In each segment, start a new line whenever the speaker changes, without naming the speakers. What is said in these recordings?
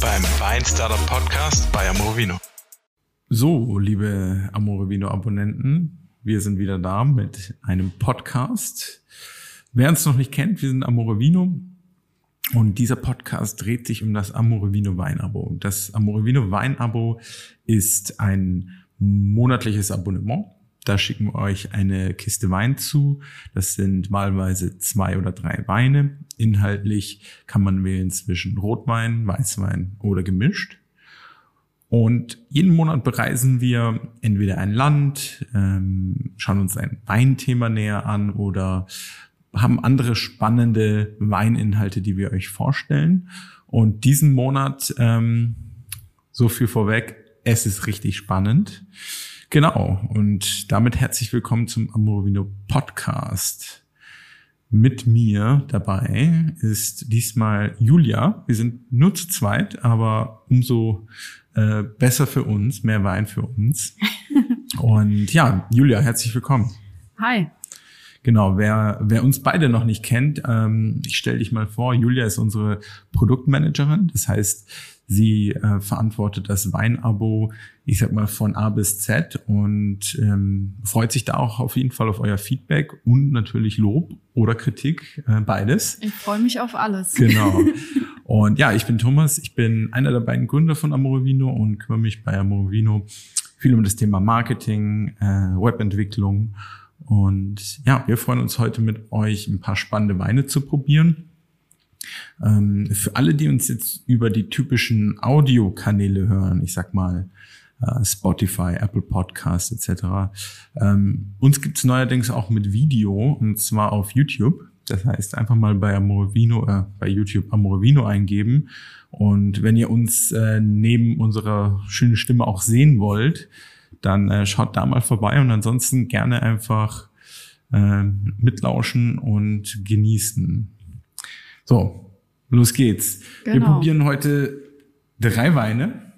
beim Wein Startup Podcast bei Amorovino.
So, liebe Amorovino Abonnenten, wir sind wieder da mit einem Podcast. Wer uns noch nicht kennt, wir sind Amorovino und dieser Podcast dreht sich um das Amorovino Weinabo. Das Amorovino Weinabo ist ein monatliches Abonnement da schicken wir euch eine Kiste Wein zu. Das sind wahlweise zwei oder drei Weine. Inhaltlich kann man wählen zwischen Rotwein, Weißwein oder gemischt. Und jeden Monat bereisen wir entweder ein Land, ähm, schauen uns ein Weinthema näher an oder haben andere spannende Weininhalte, die wir euch vorstellen. Und diesen Monat, ähm, so viel vorweg, es ist richtig spannend. Genau, und damit herzlich willkommen zum Amorovino Podcast. Mit mir dabei ist diesmal Julia. Wir sind nur zu zweit, aber umso äh, besser für uns, mehr Wein für uns. und ja, Julia, herzlich willkommen.
Hi.
Genau, wer, wer uns beide noch nicht kennt, ähm, ich stelle dich mal vor, Julia ist unsere Produktmanagerin. Das heißt, Sie äh, verantwortet das Weinabo, ich sag mal, von A bis Z und ähm, freut sich da auch auf jeden Fall auf euer Feedback und natürlich Lob oder Kritik, äh, beides.
Ich freue mich auf alles.
Genau. Und ja, ich bin Thomas, ich bin einer der beiden Gründer von Amorovino und kümmere mich bei Amorovino viel um das Thema Marketing, äh, Webentwicklung. Und ja, wir freuen uns heute mit euch ein paar spannende Weine zu probieren. Ähm, für alle, die uns jetzt über die typischen Audiokanäle hören, ich sag mal äh, Spotify, Apple Podcast etc. Ähm, uns gibt's neuerdings auch mit Video und zwar auf YouTube. Das heißt, einfach mal bei Amorovino, äh, bei YouTube Amorovino eingeben. Und wenn ihr uns äh, neben unserer schönen Stimme auch sehen wollt, dann äh, schaut da mal vorbei und ansonsten gerne einfach äh, mitlauschen und genießen. So, los geht's. Genau. Wir probieren heute drei Weine.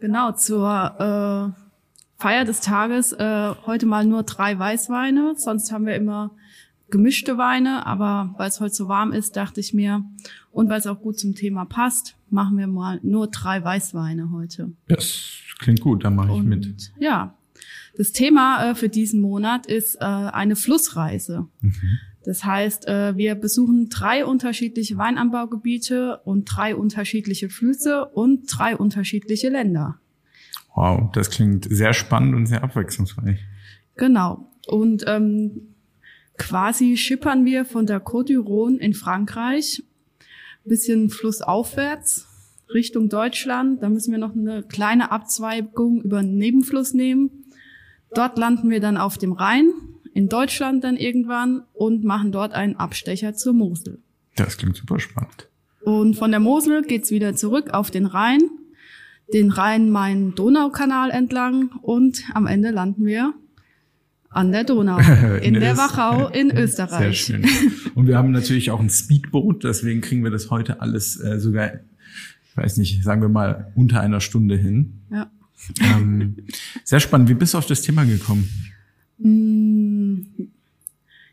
Genau, zur äh, Feier des Tages äh, heute mal nur drei Weißweine. Sonst haben wir immer gemischte Weine, aber weil es heute so warm ist, dachte ich mir, und weil es auch gut zum Thema passt, machen wir mal nur drei Weißweine heute.
Das klingt gut, da mache ich mit.
Ja, das Thema äh, für diesen Monat ist äh, eine Flussreise. Mhm. Das heißt, äh, wir besuchen drei unterschiedliche Weinanbaugebiete und drei unterschiedliche Flüsse und drei unterschiedliche Länder.
Wow, das klingt sehr spannend und sehr abwechslungsreich.
Genau. Und ähm, quasi schippern wir von der Côte d'Iron in Frankreich bisschen flussaufwärts Richtung Deutschland. Da müssen wir noch eine kleine Abzweigung über einen Nebenfluss nehmen. Dort landen wir dann auf dem Rhein in Deutschland dann irgendwann und machen dort einen Abstecher zur Mosel.
Das klingt super spannend.
Und von der Mosel geht's wieder zurück auf den Rhein, den Rhein-Main-Donau-Kanal entlang und am Ende landen wir an der Donau, in der Wachau in Österreich.
Sehr schön. Und wir haben natürlich auch ein Speedboot, deswegen kriegen wir das heute alles äh, sogar, ich weiß nicht, sagen wir mal unter einer Stunde hin.
Ja.
Ähm, sehr spannend. Wie bist du auf das Thema gekommen?
Mm,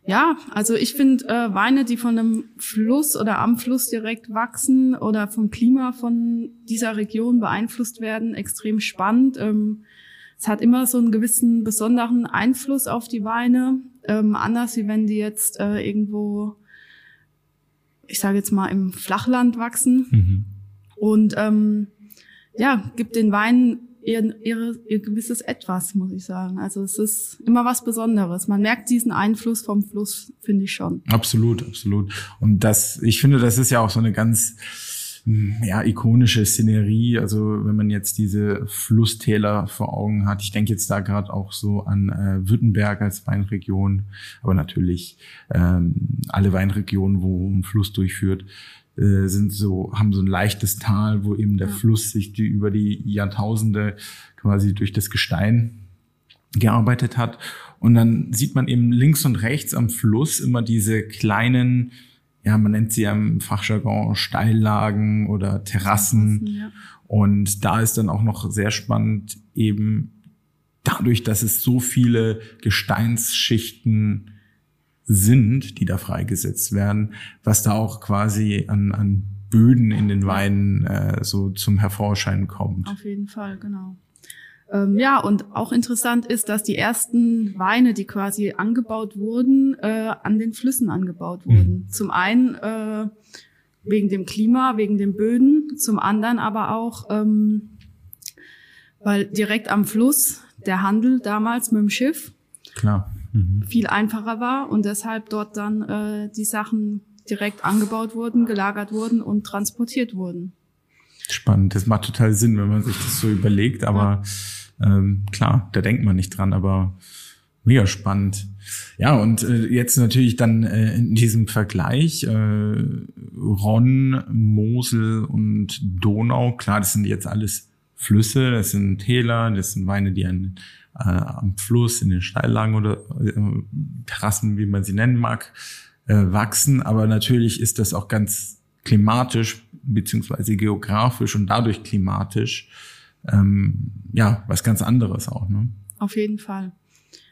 ja, also ich finde äh, Weine, die von einem Fluss oder am Fluss direkt wachsen oder vom Klima von dieser Region beeinflusst werden, extrem spannend. Ähm, es hat immer so einen gewissen besonderen Einfluss auf die Weine, ähm, anders wie wenn die jetzt äh, irgendwo, ich sage jetzt mal, im Flachland wachsen. Mhm. Und ähm, ja, gibt den Weinen ihr, ihr, ihr gewisses Etwas, muss ich sagen. Also es ist immer was Besonderes. Man merkt diesen Einfluss vom Fluss, finde ich schon.
Absolut, absolut. Und das, ich finde, das ist ja auch so eine ganz hm, ja, ikonische Szenerie. Also wenn man jetzt diese Flusstäler vor Augen hat, ich denke jetzt da gerade auch so an äh, Württemberg als Weinregion, aber natürlich ähm, alle Weinregionen, wo ein Fluss durchführt, äh, sind so, haben so ein leichtes Tal, wo eben der ja. Fluss sich die, über die Jahrtausende quasi durch das Gestein gearbeitet hat. Und dann sieht man eben links und rechts am Fluss immer diese kleinen, ja, man nennt sie ja im Fachjargon Steillagen oder Terrassen. Ja. Und da ist dann auch noch sehr spannend eben dadurch, dass es so viele Gesteinsschichten sind, die da freigesetzt werden, was da auch quasi an, an Böden in den Weinen äh, so zum Hervorschein kommt.
Auf jeden Fall, genau. Ähm, ja, und auch interessant ist, dass die ersten Weine, die quasi angebaut wurden, äh, an den Flüssen angebaut wurden. Mhm. Zum einen äh, wegen dem Klima, wegen den Böden, zum anderen aber auch, ähm, weil direkt am Fluss der Handel damals mit dem Schiff
Klar.
Mhm. viel einfacher war und deshalb dort dann äh, die Sachen direkt angebaut wurden, gelagert wurden und transportiert wurden.
Spannend, das macht total Sinn, wenn man sich das so überlegt, aber ja. ähm, klar, da denkt man nicht dran, aber mega spannend. Ja, und äh, jetzt natürlich dann äh, in diesem Vergleich äh, Ron, Mosel und Donau, klar, das sind jetzt alles Flüsse, das sind Täler, das sind Weine, die an, äh, am Fluss, in den Steillagen oder äh, Terrassen, wie man sie nennen mag, äh, wachsen. Aber natürlich ist das auch ganz klimatisch beziehungsweise geografisch und dadurch klimatisch ähm, ja was ganz anderes auch. Ne?
Auf jeden Fall.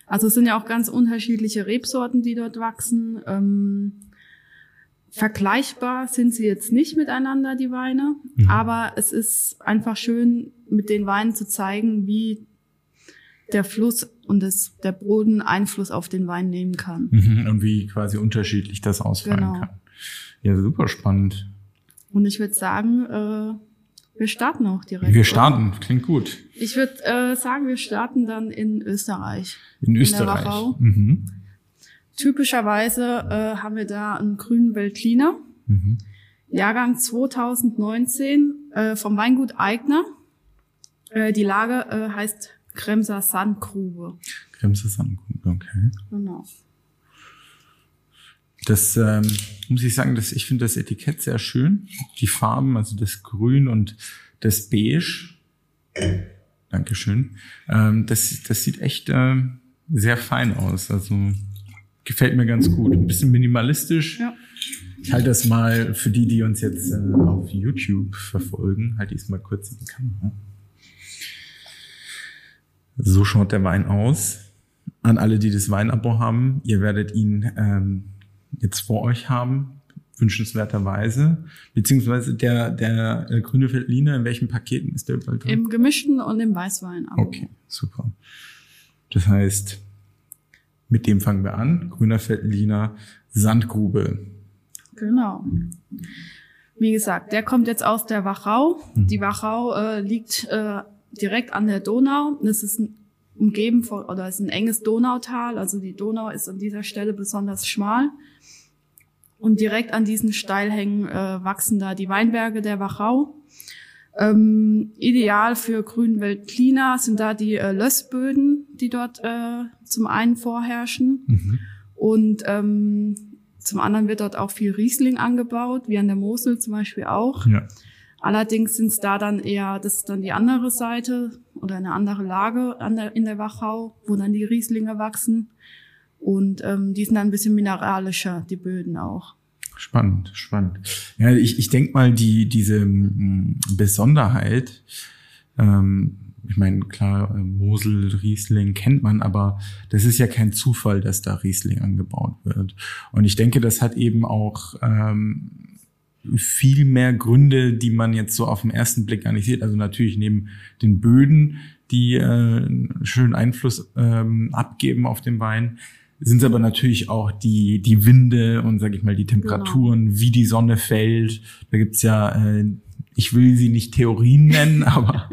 Also es sind ja auch ganz unterschiedliche Rebsorten, die dort wachsen. Ähm, vergleichbar sind sie jetzt nicht miteinander, die Weine, mhm. aber es ist einfach schön, mit den Weinen zu zeigen, wie der Fluss und das, der Boden Einfluss auf den Wein nehmen kann.
Mhm. Und wie quasi unterschiedlich das ausfallen genau. kann. Ja, super spannend.
Und ich würde sagen, äh, wir starten auch direkt.
Wir starten, oder? klingt gut.
Ich würde äh, sagen, wir starten dann in Österreich.
In Österreich. In mhm.
Typischerweise äh, haben wir da einen grünen Veltliner. Mhm. Jahrgang 2019 äh, vom Weingut Eigner. Äh, die Lage äh, heißt Kremser Sandgrube.
Kremser Sandgrube, okay.
Genau.
Das ähm, muss ich sagen, dass ich finde das Etikett sehr schön. Die Farben, also das Grün und das Beige. Dankeschön. Ähm, das, das sieht echt äh, sehr fein aus. Also gefällt mir ganz gut. Ein bisschen minimalistisch.
Ja.
Ich halte das mal für die, die uns jetzt äh, auf YouTube verfolgen, halte ich es mal kurz in die Kamera. So schaut der Wein aus. An alle, die das Weinabo haben, ihr werdet ihn ähm, jetzt vor euch haben, wünschenswerterweise. Beziehungsweise der, der äh, grüne Veltliner, in welchen Paketen ist der
überall drin? Im gemischten und im Weißwein.
Okay, super. Das heißt, mit dem fangen wir an. Grüner Veltliner, Sandgrube.
Genau. Wie gesagt, der kommt jetzt aus der Wachau. Mhm. Die Wachau äh, liegt äh, direkt an der Donau. Das ist ein umgeben von, oder ist ein enges Donautal. Also die Donau ist an dieser Stelle besonders schmal. Und direkt an diesen Steilhängen äh, wachsen da die Weinberge der Wachau. Ähm, ideal für Grünweltklina sind da die äh, Lössböden, die dort äh, zum einen vorherrschen. Mhm. Und ähm, zum anderen wird dort auch viel Riesling angebaut, wie an der Mosel zum Beispiel auch. Ja. Allerdings sind es da dann eher, das ist dann die andere Seite oder eine andere Lage an der, in der Wachau, wo dann die Rieslinge wachsen. Und ähm, die sind dann ein bisschen mineralischer, die Böden auch.
Spannend, spannend. Ja, ich, ich denke mal, die, diese m, Besonderheit, ähm, ich meine, klar, Mosel, Riesling kennt man, aber das ist ja kein Zufall, dass da Riesling angebaut wird. Und ich denke, das hat eben auch ähm, viel mehr Gründe, die man jetzt so auf den ersten Blick gar nicht sieht. Also natürlich neben den Böden, die äh, schönen Einfluss ähm, abgeben auf den Wein, sind es aber natürlich auch die, die Winde und sage ich mal die Temperaturen, genau. wie die Sonne fällt. Da gibt's ja, äh, ich will sie nicht Theorien nennen, aber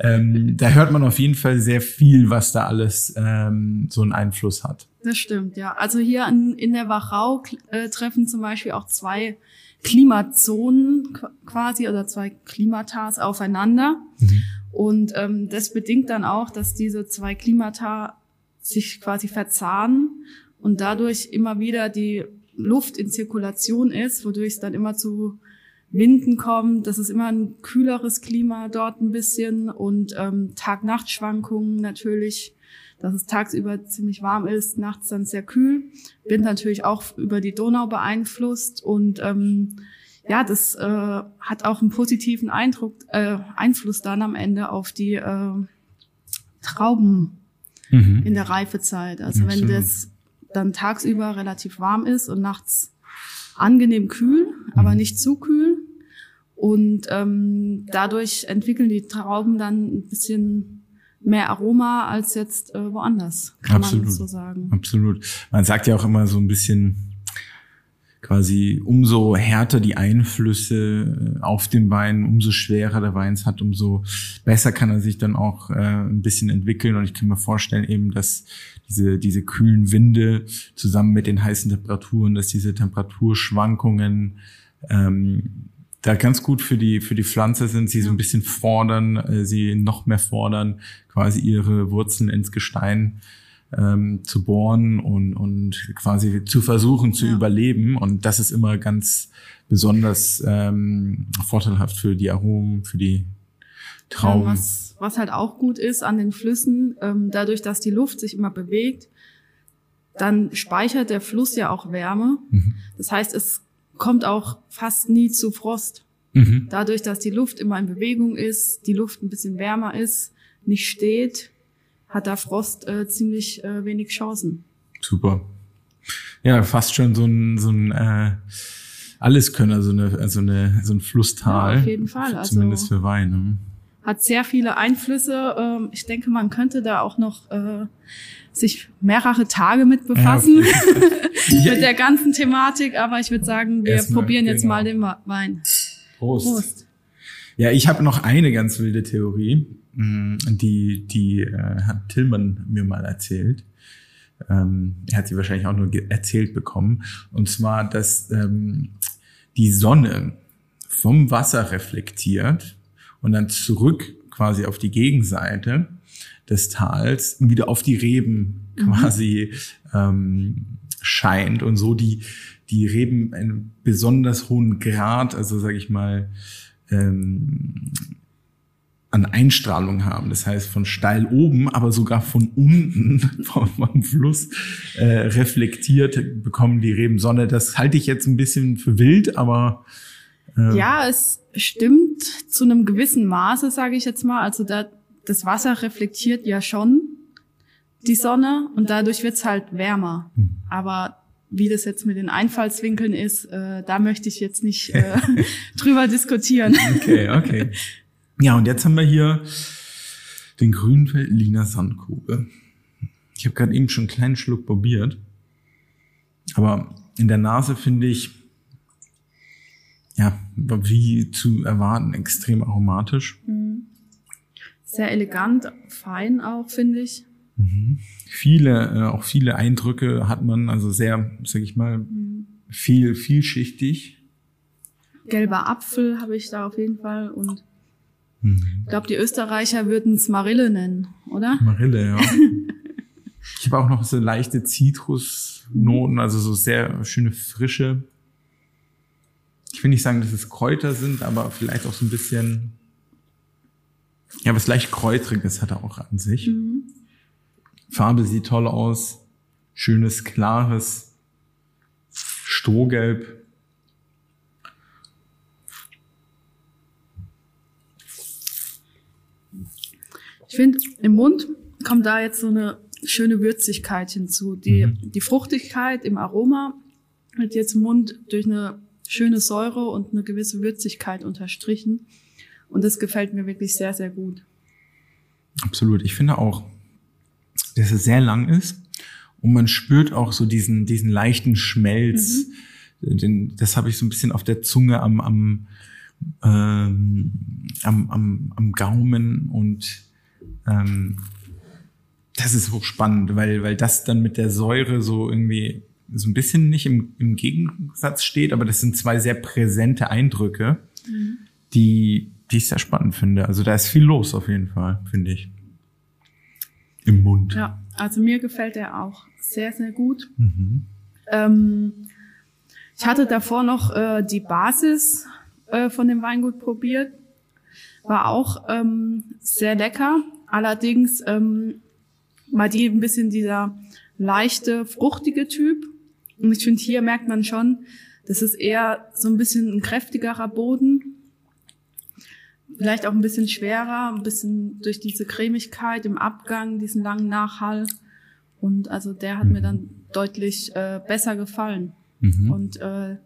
ähm, da hört man auf jeden Fall sehr viel, was da alles ähm, so einen Einfluss hat.
Das stimmt, ja. Also hier in, in der Wachau äh, treffen zum Beispiel auch zwei Klimazonen quasi oder zwei Klimatas aufeinander. Mhm. Und ähm, das bedingt dann auch, dass diese zwei Klimata sich quasi verzahnen und dadurch immer wieder die Luft in Zirkulation ist, wodurch es dann immer zu Winden kommt. Das ist immer ein kühleres Klima dort ein bisschen und ähm, Tag-Nacht-Schwankungen natürlich dass es tagsüber ziemlich warm ist, nachts dann sehr kühl. Bin natürlich auch über die Donau beeinflusst und ähm, ja, das äh, hat auch einen positiven Eindruck, äh, Einfluss dann am Ende auf die äh, Trauben mhm. in der Reifezeit. Also Absolut. wenn das dann tagsüber relativ warm ist und nachts angenehm kühl, mhm. aber nicht zu kühl, Und ähm, dadurch entwickeln die Trauben dann ein bisschen mehr Aroma als jetzt äh, woanders, kann
Absolut.
man so sagen.
Absolut. Man sagt ja auch immer so ein bisschen quasi, umso härter die Einflüsse äh, auf den Wein, umso schwerer der Wein es hat, umso besser kann er sich dann auch äh, ein bisschen entwickeln. Und ich kann mir vorstellen eben, dass diese, diese kühlen Winde zusammen mit den heißen Temperaturen, dass diese Temperaturschwankungen ähm, da ganz gut für die für die Pflanze sind, sie so ein bisschen fordern, äh, sie noch mehr fordern, quasi ihre Wurzeln ins Gestein ähm, zu bohren und und quasi zu versuchen zu
Ja.
überleben und das ist immer ganz besonders ähm, vorteilhaft für die Aromen, für die
Ja,
Trauben.
was, was halt auch gut ist an den Flüssen, ähm, dadurch, dass die Luft sich immer bewegt, dann speichert der Fluss ja auch Wärme.
Mhm.
Das heißt, es kommt auch fast nie zu Frost.
Mhm.
Dadurch, dass die Luft immer in Bewegung ist, die Luft ein bisschen wärmer ist, nicht steht, hat da Frost äh, ziemlich äh, wenig Chancen.
Super. Ja, fast schon so ein, so ein äh, Alleskönner, so eine, so eine, so ein Flusstal.
Ja, auf jeden Fall. Also-
Zumindest für Wein. Ne?
Hat sehr viele Einflüsse. Ähm, ich denke, man könnte da auch noch äh, sich mehrere Tage mit befassen.
Ja,
mit der ganzen Thematik, aber ich würde sagen, wir
Erstmal,
probieren jetzt
genau.
mal den Wein.
Prost.
Prost.
Ja, ich habe noch eine ganz wilde Theorie, die, die äh, hat Tillmann mir mal erzählt. Ähm, er hat sie wahrscheinlich auch nur erzählt bekommen. Und zwar, dass ähm, die Sonne vom Wasser reflektiert und dann zurück quasi auf die Gegenseite des Tals wieder auf die Reben quasi ähm, scheint und so die, die Reben einen besonders hohen Grad, also sage ich mal, ähm, an Einstrahlung haben. Das heißt, von steil oben, aber sogar von unten vom, Fluss äh, reflektiert bekommen die Reben Sonne. Das halte ich jetzt ein bisschen für wild, aber äh,
Ja, es stimmt zu einem gewissen Maße, sage ich jetzt mal. Also da, das Wasser reflektiert ja schon die Sonne und dadurch wird's halt wärmer.
Hm.
Aber wie das jetzt mit den Einfallswinkeln ist, äh, da möchte ich jetzt nicht äh, drüber diskutieren.
Okay, okay. Ja, und jetzt haben wir hier den Grünfeldliner Sandkugel. Ich habe gerade eben schon einen kleinen Schluck probiert. Aber in der Nase finde ich, ja, wie zu erwarten, extrem aromatisch.
Sehr elegant, fein auch, finde ich.
Viele, äh, auch viele Eindrücke hat man, also sehr, sag ich mal, viel, vielschichtig.
Gelber Apfel habe ich da auf jeden Fall und
Mhm.
ich glaube, die Österreicher würden es Marille nennen, oder?
Marille, ja. Ich habe auch noch so leichte Zitrusnoten, also so sehr schöne frische. Ich will nicht sagen, dass es Kräuter sind, aber vielleicht auch so ein bisschen, ja, was leicht kräutriges hat er auch an sich.
Mhm.
Farbe sieht toll aus, schönes klares Strohgelb.
Ich finde, im Mund kommt da jetzt so eine schöne Würzigkeit hinzu. Die,
Mhm.
die Fruchtigkeit im Aroma wird jetzt im Mund durch eine schöne Säure und eine gewisse Würzigkeit unterstrichen. Und das gefällt mir wirklich sehr, sehr gut.
Absolut. Ich finde auch, dass es sehr lang ist und man spürt auch so diesen, diesen leichten Schmelz. Den, das habe ich so ein bisschen auf der Zunge am, am, ähm, am, am, am Gaumen und ähm, das ist hochspannend, weil, weil das dann mit der Säure so irgendwie so ein bisschen nicht im, im Gegensatz steht, aber das sind zwei sehr präsente Eindrücke, die, die ich sehr spannend finde. Also da ist viel los auf jeden Fall, finde ich. Im Mund.
Ja, also mir gefällt er auch sehr, sehr gut.
Mhm.
Ähm, ich hatte davor noch äh, die Basis äh, von dem Weingut probiert. War auch ähm, sehr lecker. Allerdings ähm, war die ein bisschen dieser leichte, fruchtige Typ. Und ich finde, hier merkt man schon, das ist eher so ein bisschen ein kräftigerer Boden. Vielleicht auch ein bisschen schwerer, ein bisschen durch diese Cremigkeit im Abgang, diesen langen Nachhall. Und also der hat mir dann deutlich äh, besser gefallen.
Mhm.
Und äh,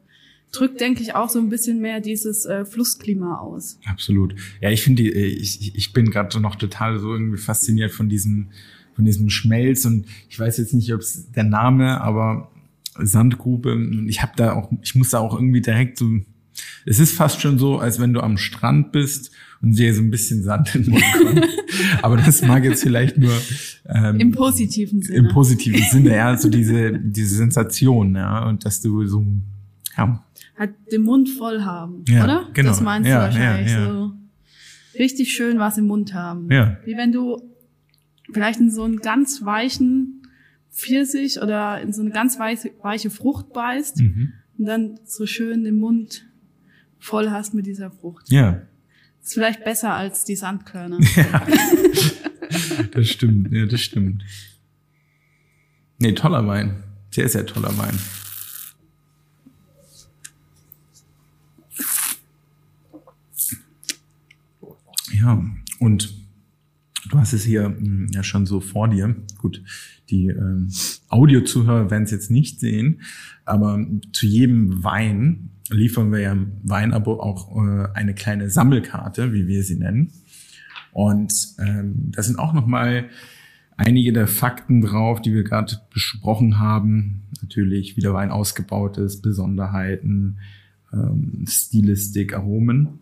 drückt, denke ich, auch so ein bisschen mehr dieses äh, Flussklima aus.
Absolut. Ja, ich finde, äh, ich, ich bin gerade noch total so irgendwie fasziniert von diesem, von diesem Schmelz und ich weiß jetzt nicht, ob es der Name, aber Sandgrube. Ich habe da auch, ich muss da auch irgendwie direkt so. Es ist fast schon so, als wenn du am Strand bist und dir so ein bisschen Sand in den Mund kommt. Aber das mag jetzt vielleicht nur
ähm, im positiven Sinne.
Im positiven Sinne, ja, so diese diese Sensation, ja, und dass du so ja,
halt den Mund voll haben,
ja,
oder?
Genau.
Das meinst
ja,
du wahrscheinlich
ja, ja.
so. Richtig schön was im Mund haben.
Ja.
Wie wenn du vielleicht in so einen ganz weichen Pfirsich oder in so eine ganz weiche, weiche Frucht beißt
Mhm.
und dann so schön den Mund voll hast mit dieser Frucht.
Ja,
Ist vielleicht besser als die Sandkörner.
das stimmt, ja, das stimmt. Nee, toller Wein. Sehr, sehr toller Wein. Ja, und du hast es hier mh, ja schon so vor dir. Gut, die ähm, Audiozuhörer werden es jetzt nicht sehen, aber zu jedem Wein liefern wir ja im Weinabo auch äh, eine kleine Sammelkarte, wie wir sie nennen. Und ähm, da sind auch noch mal einige der Fakten drauf, die wir gerade besprochen haben. Natürlich, wie der Wein ausgebaut ist, Besonderheiten, ähm, Stilistik, Aromen.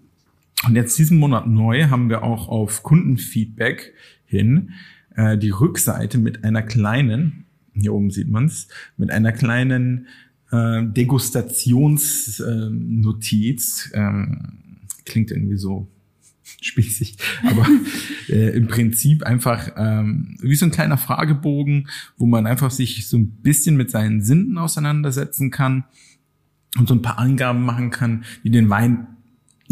Und jetzt diesen Monat neu haben wir auch auf Kundenfeedback hin äh, die Rückseite mit einer kleinen, hier oben sieht man's, mit einer kleinen äh, Degustationsnotiz. ähm, klingt irgendwie so spießig, aber äh, im Prinzip einfach ähm, wie so ein kleiner Fragebogen, wo man einfach sich so ein bisschen mit seinen Sinnen auseinandersetzen kann und so ein paar Angaben machen kann, die den Wein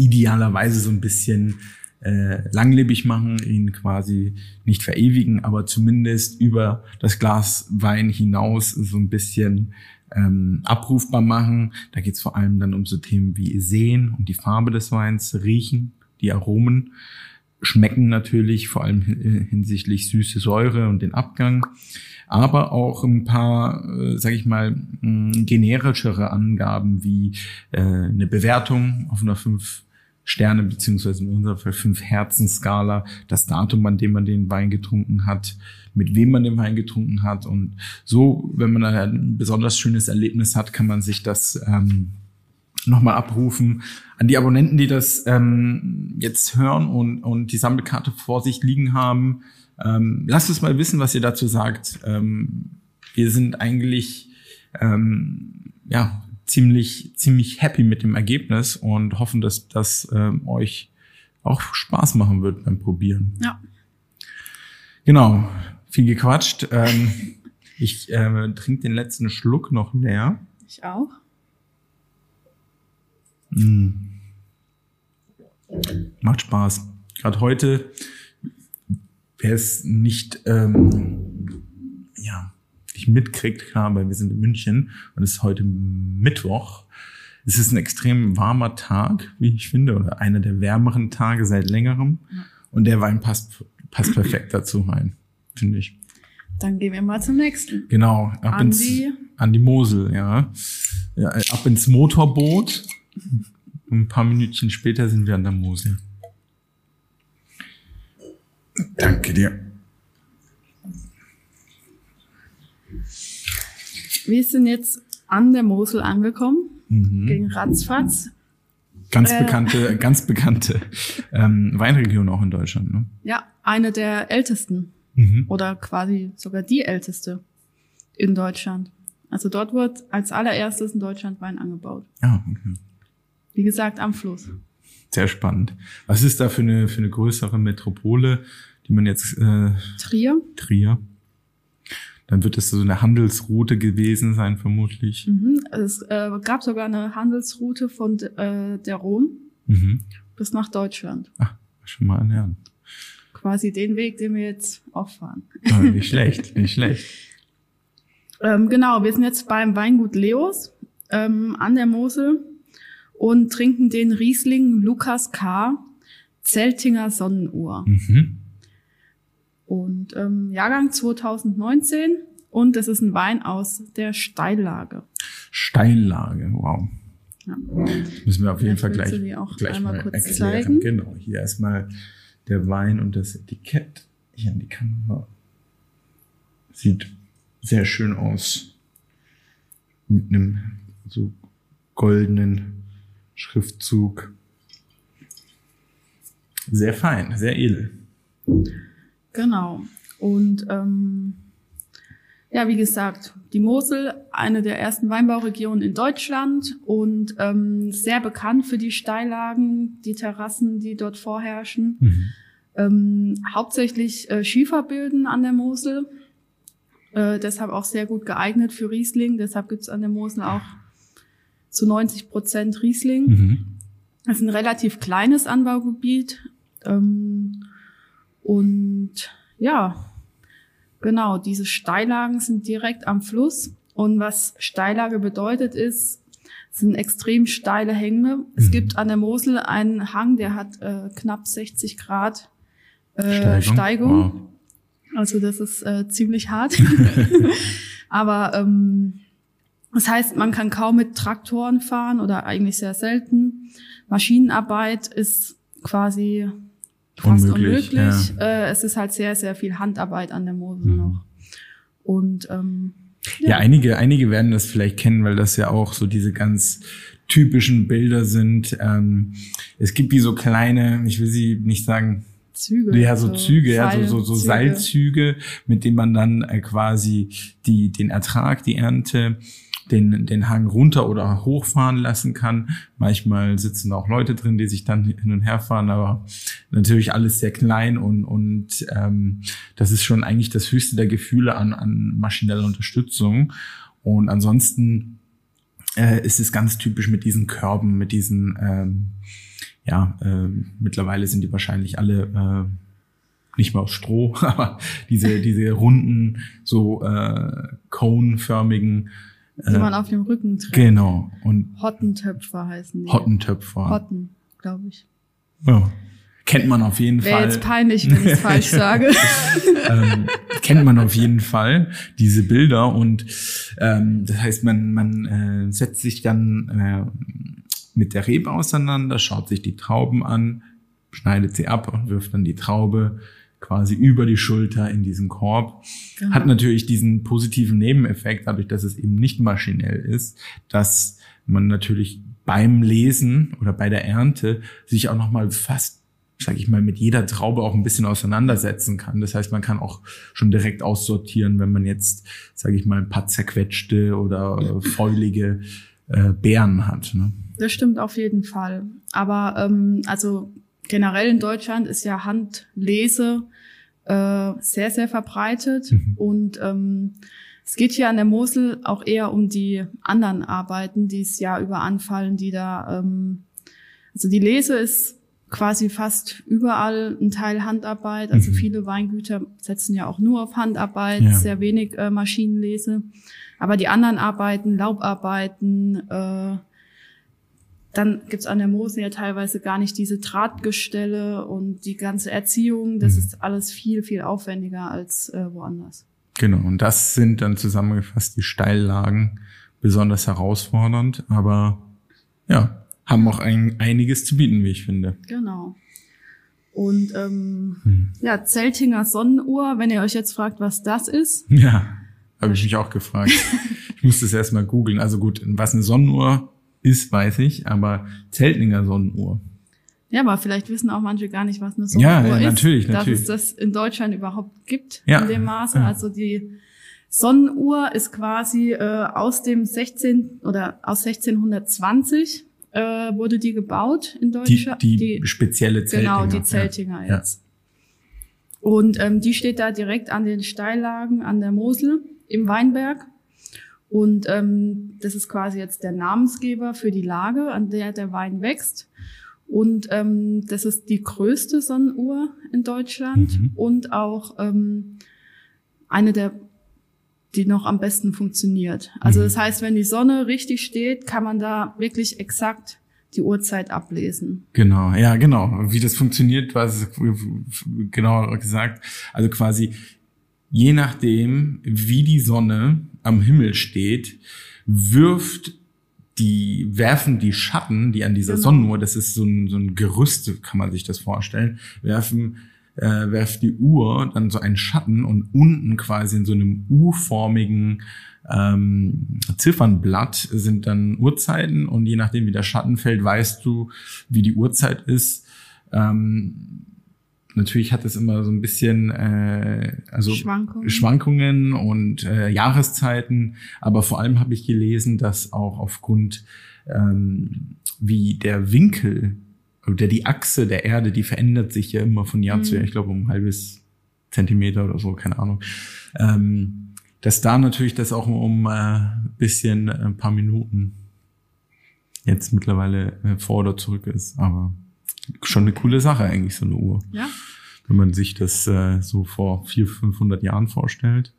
idealerweise so ein bisschen äh, langlebig machen, ihn quasi nicht verewigen, aber zumindest über das Glas Wein hinaus so ein bisschen ähm, abrufbar machen. Da geht es vor allem dann um so Themen wie Sehen und die Farbe des Weins, Riechen, die Aromen, Schmecken natürlich, vor allem hin- hinsichtlich süße Säure und den Abgang, aber auch ein paar, äh, sag ich mal, generischere Angaben wie äh, eine Bewertung auf einer 5 Sterne, beziehungsweise in unserem Fall 5 Herzen-Skala, das Datum, an dem man den Wein getrunken hat, mit wem man den Wein getrunken hat. Und so, wenn man ein besonders schönes Erlebnis hat, kann man sich das ähm, nochmal abrufen. An die Abonnenten, die das ähm, jetzt hören und, und die Sammelkarte vor sich liegen haben, ähm, lasst uns mal wissen, was ihr dazu sagt. Ähm, wir sind eigentlich ähm, ja ziemlich ziemlich happy mit dem Ergebnis und hoffen, dass das ähm, euch auch Spaß machen wird beim Probieren.
Ja.
Genau, viel gequatscht. Ähm, ich äh, trinke den letzten Schluck noch leer.
Ich auch.
Mm. Macht Spaß. Gerade heute, wer es nicht, ähm, nicht mitkriegt, klar, weil wir sind in München und es ist heute Mittwoch. Es ist ein extrem warmer Tag, wie ich finde, oder einer der wärmeren Tage seit längerem. Und der Wein passt, passt perfekt dazu rein, finde ich.
Dann gehen wir mal zum nächsten.
Genau, ab
An
ins,
die-
an die Mosel, ja. ja. Ab ins Motorboot. Ein paar Minütchen später sind wir an der Mosel. Danke dir.
Wir sind jetzt an der Mosel angekommen,
Mhm.
gegen Ratzfatz.
Ganz
Äh.
bekannte, ganz bekannte ähm, Weinregion auch in Deutschland. Ne?
Ja, eine der ältesten
Mhm.
oder quasi sogar die älteste in Deutschland. Also dort wird als allererstes in Deutschland Wein angebaut.
Ja, okay.
Wie gesagt, am Fluss.
sehr spannend. Was ist da für eine für eine größere Metropole, die man jetzt äh,
Trier.
Trier? Dann wird es so eine Handelsroute gewesen sein, vermutlich.
Mhm. Es äh, gab sogar eine Handelsroute von äh, der Rhone
Mhm.
bis nach Deutschland.
Ah, schon mal ernähren.
Quasi den Weg, den wir jetzt auch fahren.
Ja, nicht schlecht, nicht schlecht.
Ähm, genau, wir sind jetzt beim Weingut Leos ähm, an der Mosel und trinken den Riesling Lukas K. Zeltinger Sonnenuhr.
Mhm.
Und ähm, Jahrgang 2019 und es ist ein Wein aus der Steillage.
Steillage, wow.
Ja.
Das müssen wir auf jeden Fall gleich, gleich
einmal
mal
kurz
erklären.
zeigen?
Genau, hier erstmal der Wein und das Etikett. Hier an die Kamera. Sieht sehr schön aus. Mit einem so goldenen Schriftzug. Sehr fein, sehr edel.
Genau. Und ähm, ja, wie gesagt, die Mosel, eine der ersten Weinbauregionen in Deutschland und ähm, sehr bekannt für die Steillagen, die Terrassen, die dort vorherrschen.
Mhm.
Ähm, hauptsächlich äh, Schieferböden an der Mosel, äh, deshalb auch sehr gut geeignet für Riesling. Deshalb gibt's an der Mosel auch zu 90 Prozent Riesling.
Mhm.
Das ist ein relativ kleines Anbaugebiet. Ähm, und ja, genau, diese Steillagen sind direkt am Fluss. Und was Steillage bedeutet ist, es sind extrem steile Hänge. Es
Mhm.
gibt an der Mosel einen Hang, der hat äh, knapp 60 Grad äh,
Steigung.
Steigung.
Wow.
Also das ist äh, ziemlich hart. Aber ähm, das heißt, man kann kaum mit Traktoren fahren oder eigentlich sehr selten. Maschinenarbeit ist quasi fast
Unmöglich,
unmöglich. Äh, es ist halt sehr, sehr viel Handarbeit an der Mosel
Mhm.
noch. Und ähm,
Ja, einige, einige werden das vielleicht kennen, weil das ja auch so diese ganz typischen Bilder sind. Ähm, es gibt wie so kleine, ich will sie nicht sagen,
Züge.
ja, so Züge, ja, so, so, so
Seilzüge.
Seilzüge, mit denen man dann äh, quasi die, den Ertrag, die Ernte, den, den Hang runter oder hochfahren lassen kann. Manchmal sitzen auch Leute drin, die sich dann hin und her fahren, aber natürlich alles sehr klein und, und ähm, das ist schon eigentlich das höchste der Gefühle an, an maschineller Unterstützung. Und ansonsten äh, ist es ganz typisch mit diesen Körben, mit diesen, ähm, ja, äh, mittlerweile sind die wahrscheinlich alle äh, nicht mehr aus Stroh, aber diese, diese runden, so äh, cone-förmigen,
die man auf dem Rücken trägt.
genau, und
Hottentöpfer heißen die.
Hottentöpfer.
Hotten, glaube ich.
Ja. Kennt man auf jeden
Wäre
Fall.
jetzt peinlich, wenn ich es falsch sage.
ähm, kennt man auf jeden Fall diese Bilder und ähm, das heißt, man man äh, setzt sich dann äh, mit der Rebe auseinander, schaut sich die Trauben an, schneidet sie ab und wirft dann die Traube quasi über die Schulter in diesen Korb.
Genau.
Hat natürlich diesen positiven Nebeneffekt, dadurch, dass es eben nicht maschinell ist, dass man natürlich beim Lesen oder bei der Ernte sich auch noch mal fast, sage ich mal, mit jeder Traube auch ein bisschen auseinandersetzen kann. Das heißt, man kann auch schon direkt aussortieren, wenn man jetzt, sage ich mal, ein paar zerquetschte oder fäulige äh, Beeren hat. Ne?
Das stimmt auf jeden Fall. Aber ähm, also generell in Deutschland ist ja Handlese äh, sehr, sehr verbreitet.
Mhm.
Und ähm, es geht hier an der Mosel auch eher um die anderen Arbeiten, die es Jahr über anfallen, die da, ähm, also die Lese ist quasi fast überall ein Teil Handarbeit. Also
Mhm.
viele Weingüter setzen ja auch nur auf Handarbeit,
Ja.
sehr wenig äh, Maschinenlese. Aber die anderen Arbeiten, Laubarbeiten, äh, dann gibt's an der Mosel ja teilweise gar nicht diese Drahtgestelle und die ganze Erziehung. Das
Mhm.
ist alles viel, viel aufwendiger als äh, woanders.
Genau, und das sind dann zusammengefasst die Steillagen besonders herausfordernd, aber ja, haben auch ein, einiges zu bieten, wie ich finde.
Genau. Und ähm,
Hm.
ja, Zeltinger Sonnenuhr, wenn ihr euch jetzt fragt, was das ist.
Ja, habe ich mich auch gefragt. ich musste es erstmal googeln. Also gut, was eine Sonnenuhr ist, weiß ich, aber Zeltninger Sonnenuhr.
Ja, aber vielleicht wissen auch manche gar nicht, was eine
Ja,
Sonnenuhr
ja,
ist.
natürlich,
dass
natürlich.
es das in Deutschland überhaupt gibt
Ja,
in dem Maße.
ja.
Also die Sonnenuhr ist quasi äh, aus dem 16 oder aus 1620 äh, wurde die gebaut in
Die,
Deutschland.
die, spezielle Zeltinger.
Genau, die
ja.
Zeltinger
Ja.
jetzt. Und ähm, die steht da direkt an den Steillagen an der Mosel im Weinberg. Und ähm, das ist quasi jetzt der Namensgeber für die Lage, an der der Wein wächst. Und ähm, das ist die größte Sonnenuhr in Deutschland
Mhm.
und auch ähm, eine der, die noch am besten funktioniert. Also
Mhm.
das heißt, wenn die Sonne richtig steht, kann man da wirklich exakt die Uhrzeit ablesen.
Genau, ja, genau. Wie das funktioniert, was genauer gesagt. Also quasi je nachdem, wie die Sonne am Himmel steht, wirft die werfen die Schatten, die an dieser
Genau.
Sonnenuhr, das ist so ein, so ein Gerüst, kann man sich das vorstellen, werfen äh, werft die Uhr dann so einen Schatten und unten quasi in so einem U-formigen ähm, Ziffernblatt sind dann Uhrzeiten und je nachdem wie der Schatten fällt, weißt du, wie die Uhrzeit ist. Ähm, natürlich hat es immer so ein bisschen äh, also
Schwankungen.
Schwankungen und äh, Jahreszeiten, aber vor allem habe ich gelesen, dass auch aufgrund ähm, wie der Winkel oder die Achse der Erde, die verändert sich ja immer von Jahr
Mhm.
zu Jahr, ich glaube um ein halbes Zentimeter oder so, keine Ahnung. Ähm, dass da natürlich das auch um äh, ein bisschen äh, ein paar Minuten jetzt mittlerweile äh, vor oder zurück ist, aber schon eine coole Sache eigentlich so eine Uhr
Ja.
wenn man sich das äh, so vor 400, 500 Jahren vorstellt.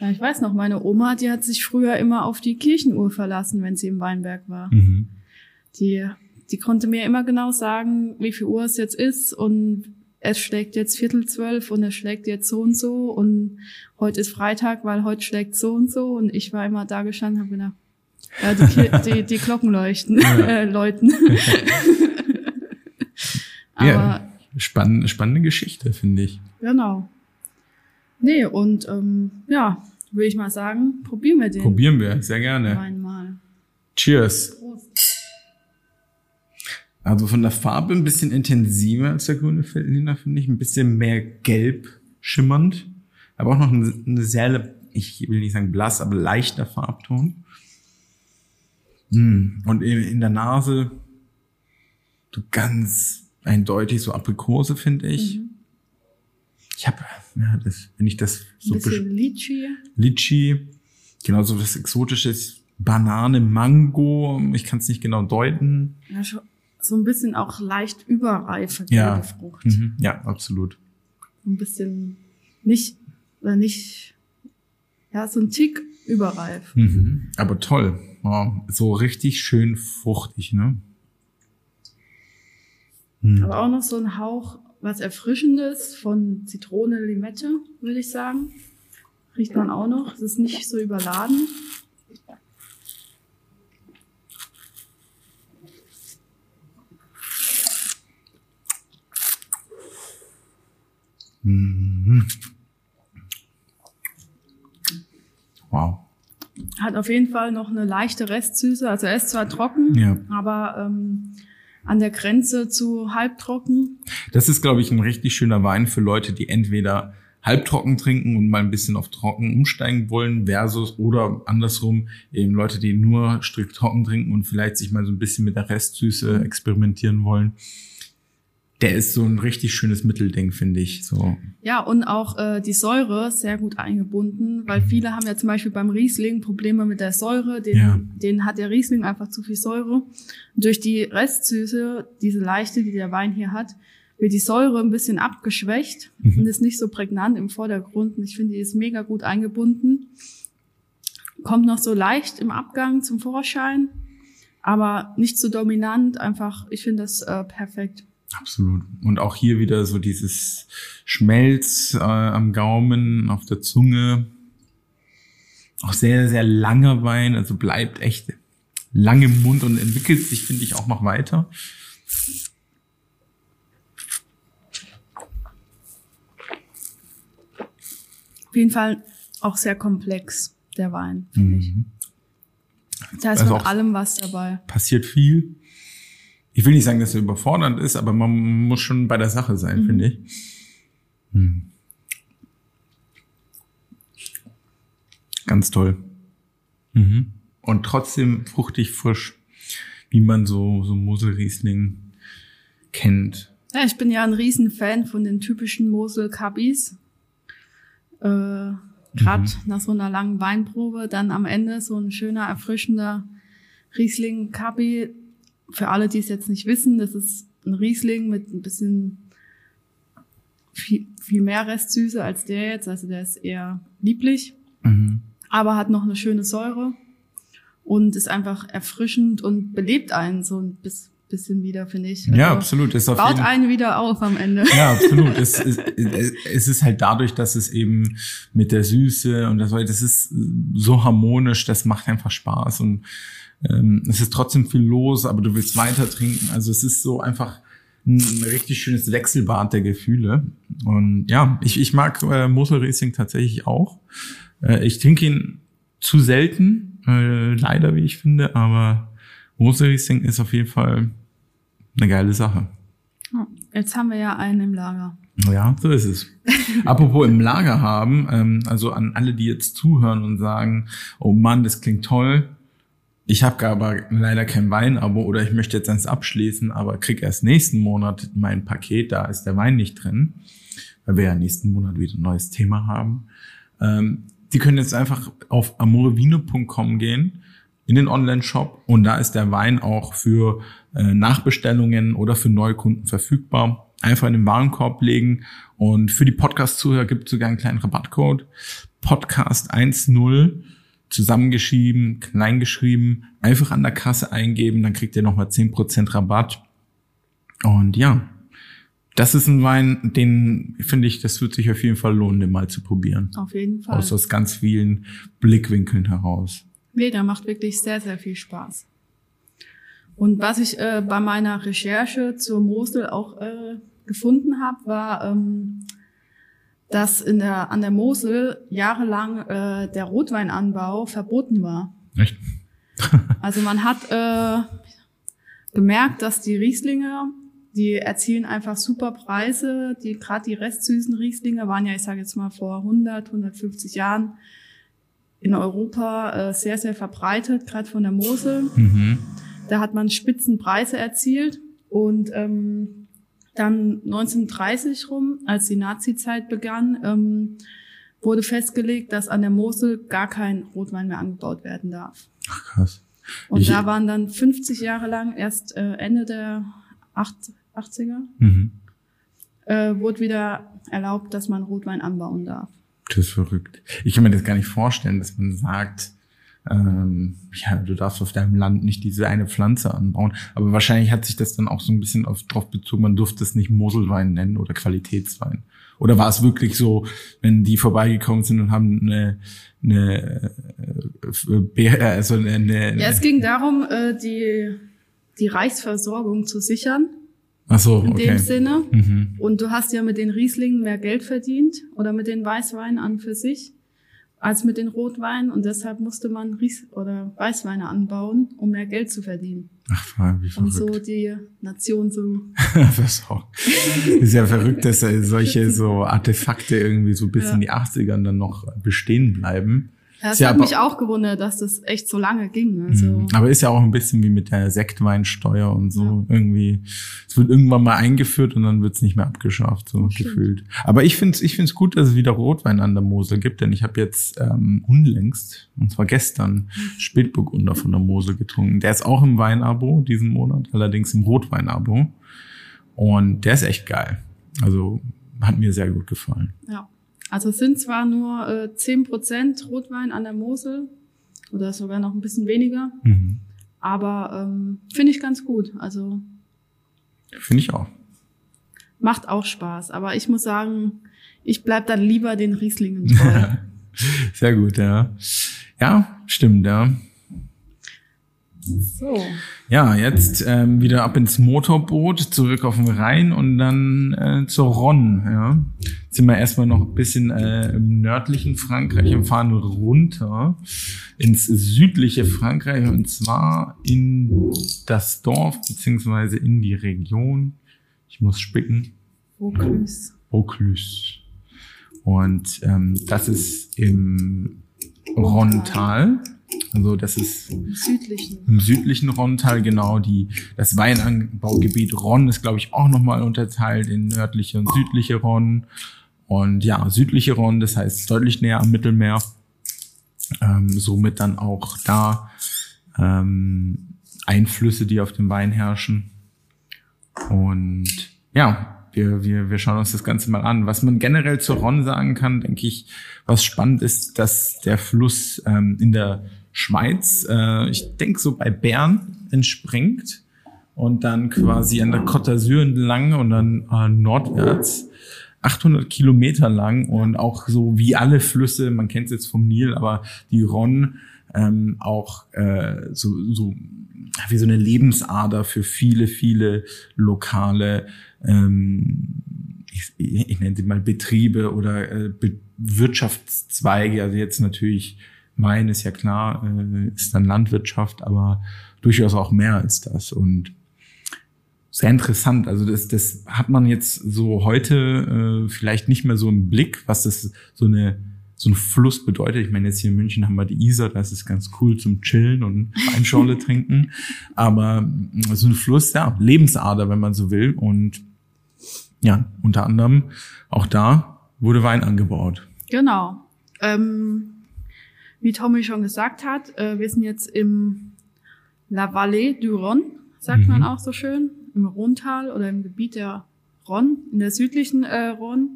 ja, ich weiß noch, meine Oma, die hat sich früher immer auf die Kirchenuhr verlassen, wenn sie im Weinberg war.
Mhm.
Die, die konnte mir immer genau sagen, wie viel Uhr es jetzt ist und es schlägt jetzt Viertel zwölf und es schlägt jetzt so und so und heute ist Freitag, weil heute schlägt so und so und ich war immer da gestanden und habe gedacht, ja, die, die, die Glocken leuchten, äh, läuten. Aber
Ja, spann spannende Geschichte, finde ich.
genau. Nee, und ähm, ja, würde ich mal sagen, probieren wir den
Probieren wir, sehr gerne.
Wein mal.
Cheers.
Prost.
Also von der Farbe ein bisschen intensiver als der grüne Feldliner, finde ich. Ein bisschen mehr gelb schimmernd. Aber auch noch eine, sehr, ich will nicht sagen blass, aber leichter Farbton. Mm. Und in, in der Nase so ganz eindeutig so Aprikose, finde ich.
Mhm.
Ich habe, ja, das, wenn ich das so
bisschen Litchi.
Litchi, genauso was Exotisches, Banane, Mango, ich kann es nicht genau deuten.
Ja, schon so ein bisschen auch leicht überreife
Ja.
Frucht.
Mhm. Ja, absolut.
Ein bisschen nicht, oder nicht, ja, so ein Tick überreif.
Mhm. Aber toll. Ja, so richtig schön fruchtig, ne? Mhm.
Aber auch noch so ein Hauch, was Erfrischendes von Zitrone, Limette, würde ich sagen. Riecht man auch noch. Es ist nicht so überladen.
Mhm. Wow.
Hat auf jeden Fall noch eine leichte Restsüße. Also er ist zwar trocken,
Ja.
aber ähm, an der Grenze zu halbtrocken.
Das ist, glaube ich, ein richtig schöner Wein für Leute, die entweder halbtrocken trinken und mal ein bisschen auf trocken umsteigen wollen, versus oder andersrum eben Leute, die nur strikt trocken trinken und vielleicht sich mal so ein bisschen mit der Restsüße experimentieren wollen. Der ist so ein richtig schönes Mittelding, finde ich. So.
Ja, und auch äh, die Säure sehr gut eingebunden, weil viele haben ja zum Beispiel beim Riesling Probleme mit der Säure. Den,
Ja.
den hat der Riesling einfach zu viel Säure. Und durch die Restsüße, diese leichte, die der Wein hier hat, wird die Säure ein bisschen abgeschwächt
Mhm.
und ist nicht so prägnant im Vordergrund. Und ich finde, die ist mega gut eingebunden. Kommt noch so leicht im Abgang zum Vorschein, aber nicht so dominant. Einfach, ich finde das äh, perfekt.
Absolut. Und auch hier wieder so dieses Schmelz äh, am Gaumen, auf der Zunge. Auch sehr, sehr langer Wein, also bleibt echt lang im Mund und entwickelt sich, finde ich, auch noch weiter.
Auf jeden Fall auch sehr komplex, der Wein, finde ich.
Mhm.
Da ist
Also
von
auch-
allem was dabei.
Passiert viel. Ich will nicht sagen, dass er überfordernd ist, aber man muss schon bei der Sache sein,
Mhm.
finde ich. Hm. Ganz toll. Mhm. Und trotzdem fruchtig frisch, wie man so, so Moselriesling kennt.
Ja, ich bin ja ein Riesenfan von den typischen Mosel-Kabis. Äh, Gerade
Mhm.
nach so einer langen Weinprobe, dann am Ende so ein schöner, erfrischender Riesling-Kabi. Für alle, die es jetzt nicht wissen, das ist ein Riesling mit ein bisschen viel, viel mehr Restsüße als der jetzt. Also der ist eher lieblich.
Mhm.
aber hat noch eine schöne Säure und ist einfach erfrischend und belebt einen so ein bis- bisschen wieder, finde ich.
Ja,
Also
absolut. Ist auf
Baut
jeden
einen wieder auf am Ende.
Ja, absolut. Es, es, es ist halt dadurch, dass es eben mit der Süße und das, das ist so harmonisch, das macht einfach Spaß und ähm, es ist trotzdem viel los, aber du willst weiter trinken. Also es ist so einfach ein richtig schönes Wechselbad der Gefühle. Und ja, ich, ich mag äh, Mosel Riesling tatsächlich auch. Äh, ich trinke ihn zu selten, äh, leider, wie ich finde, aber Mosel Riesling ist auf jeden Fall eine geile Sache.
Jetzt haben wir ja einen im Lager.
Ja, so ist es. Apropos im Lager haben, ähm, also an alle, die jetzt zuhören und sagen, oh Mann, das klingt toll. Ich habe aber leider kein Weinabo oder ich möchte jetzt eins abschließen, aber krieg erst nächsten Monat mein Paket, da ist der Wein nicht drin, weil wir ja nächsten Monat wieder ein neues Thema haben. Ähm, die können jetzt einfach auf amorevino.com gehen in den Online-Shop und da ist der Wein auch für äh, Nachbestellungen oder für Neukunden verfügbar. Einfach in den Warenkorb legen und für die Podcast-Zuhörer gibt es sogar einen kleinen Rabattcode. Podcast 10 zusammengeschrieben, kleingeschrieben, einfach an der Kasse eingeben, dann kriegt ihr nochmal 10% Rabatt. Und ja, das ist ein Wein, den finde ich, das wird sich auf jeden Fall lohnen, den mal zu probieren.
Auf jeden Fall.
Aus, aus ganz vielen Blickwinkeln heraus.
Nee, der macht wirklich sehr, sehr viel Spaß. Und was ich äh, bei meiner Recherche zur Mosel auch äh, gefunden habe, war, ähm, dass in der, an der Mosel jahrelang äh, der Rotweinanbau verboten war.
Echt?
also man hat äh, gemerkt, dass die Rieslinge, die erzielen einfach super Preise. Die gerade die restsüßen Rieslinge waren ja, ich sage jetzt mal vor 100, 150 Jahren in Europa äh, sehr, sehr verbreitet, gerade von der Mosel. Mhm. Da hat man Spitzenpreise erzielt und ähm, dann 1930 rum, als die Nazi-Zeit begann, ähm, wurde festgelegt, dass an der Mosel gar kein Rotwein mehr angebaut werden darf.
Ach krass.
Und ich, da waren dann 50 Jahre lang, erst äh, Ende der 80er, mhm. äh, wurde wieder erlaubt, dass man Rotwein anbauen darf.
Das ist verrückt. Ich kann mir das gar nicht vorstellen, dass man sagt, ähm, ja, du darfst auf deinem Land nicht diese eine Pflanze anbauen. Aber wahrscheinlich hat sich das dann auch so ein bisschen auf, drauf bezogen, man durfte es nicht Moselwein nennen oder Qualitätswein. Oder war es wirklich so, wenn die vorbeigekommen sind und haben eine, eine, äh, also eine, eine
Ja, es ging darum, äh, die, die Reichsversorgung zu sichern.
Ach so,
in
okay.
dem Sinne. Mhm. Und du hast ja mit den Rieslingen mehr Geld verdient oder mit den Weißweinen an für sich als mit den Rotweinen und deshalb musste man Ries oder Weißweine anbauen, um mehr Geld zu verdienen.
Ach, wie verrückt.
Und so die Nation so.
das ist, ja verrückt, dass solche so Artefakte irgendwie so bis ja. in die 80ern dann noch bestehen bleiben.
Ja, das hat mich auch gewundert, dass das echt so lange ging. Also. Mhm.
Aber ist ja auch ein bisschen wie mit der Sektweinsteuer und so. Ja. Irgendwie, es wird irgendwann mal eingeführt und dann wird es nicht mehr abgeschafft, so Stimmt. gefühlt. Aber ich finde es ich find's gut, dass es wieder Rotwein an der Mosel gibt, denn ich habe jetzt ähm, unlängst, und zwar gestern, Spätburgunder von der Mosel getrunken. Der ist auch im Weinabo diesen Monat, allerdings im Rotweinabo. Und der ist echt geil. Also hat mir sehr gut gefallen.
Ja. Also es sind zwar nur äh, 10% Rotwein an der Mosel oder sogar noch ein bisschen weniger, mhm. aber ähm, finde ich ganz gut. Also
finde ich auch.
Macht auch Spaß, aber ich muss sagen, ich bleib dann lieber den Rieslingen treu.
Sehr gut, ja. Ja, stimmt, ja.
So.
Ja, jetzt ähm, wieder ab ins Motorboot, zurück auf den Rhein und dann äh, zur Ronne. Ja. Sind wir erstmal noch ein bisschen äh, im nördlichen Frankreich und fahren runter ins südliche Frankreich und zwar in das Dorf beziehungsweise in die Region. Ich muss spicken.
Vaucluse.
Vaucluse. Und ähm, das ist im Rontal. Also das ist
Im südlichen,
im südlichen Rontal genau die das Weinanbaugebiet Ron ist glaube ich auch nochmal unterteilt in nördliche und südliche Ron und ja südliche Ron das heißt deutlich näher am Mittelmeer. Ähm, somit dann auch da ähm, Einflüsse die auf dem Wein herrschen. Und ja wir, wir, wir schauen uns das Ganze mal an. Was man generell zur Ron sagen kann, denke ich, was spannend ist, dass der Fluss ähm, in der Schweiz, äh, ich denke so bei Bern entspringt und dann quasi an der Côte d'Azur entlang und dann äh, nordwärts 800 Kilometer lang und auch so wie alle Flüsse, man kennt es jetzt vom Nil, aber die Ron ähm, auch äh, so, so wie so eine Lebensader für viele, viele lokale, ähm, ich, ich nenne sie mal Betriebe oder äh, Be Wirtschaftszweige. Also jetzt natürlich Wein ist ja klar, äh, ist dann Landwirtschaft, aber durchaus auch mehr als das und sehr interessant. Also das, das hat man jetzt so heute äh, vielleicht nicht mehr so im Blick, was das so eine so ein Fluss bedeutet. Ich meine, jetzt hier in München haben wir die Isar, das ist ganz cool zum Chillen und Weinschorle trinken. Aber so ein Fluss, ja, Lebensader, wenn man so will. Und ja, unter anderem auch da wurde Wein angebaut.
Genau. Ähm, wie Tommy schon gesagt hat, äh, wir sind jetzt im La Vallée du Rhône, sagt mhm. man auch so schön, im Rhontal oder im Gebiet der Rhône, in der südlichen äh, Rhône.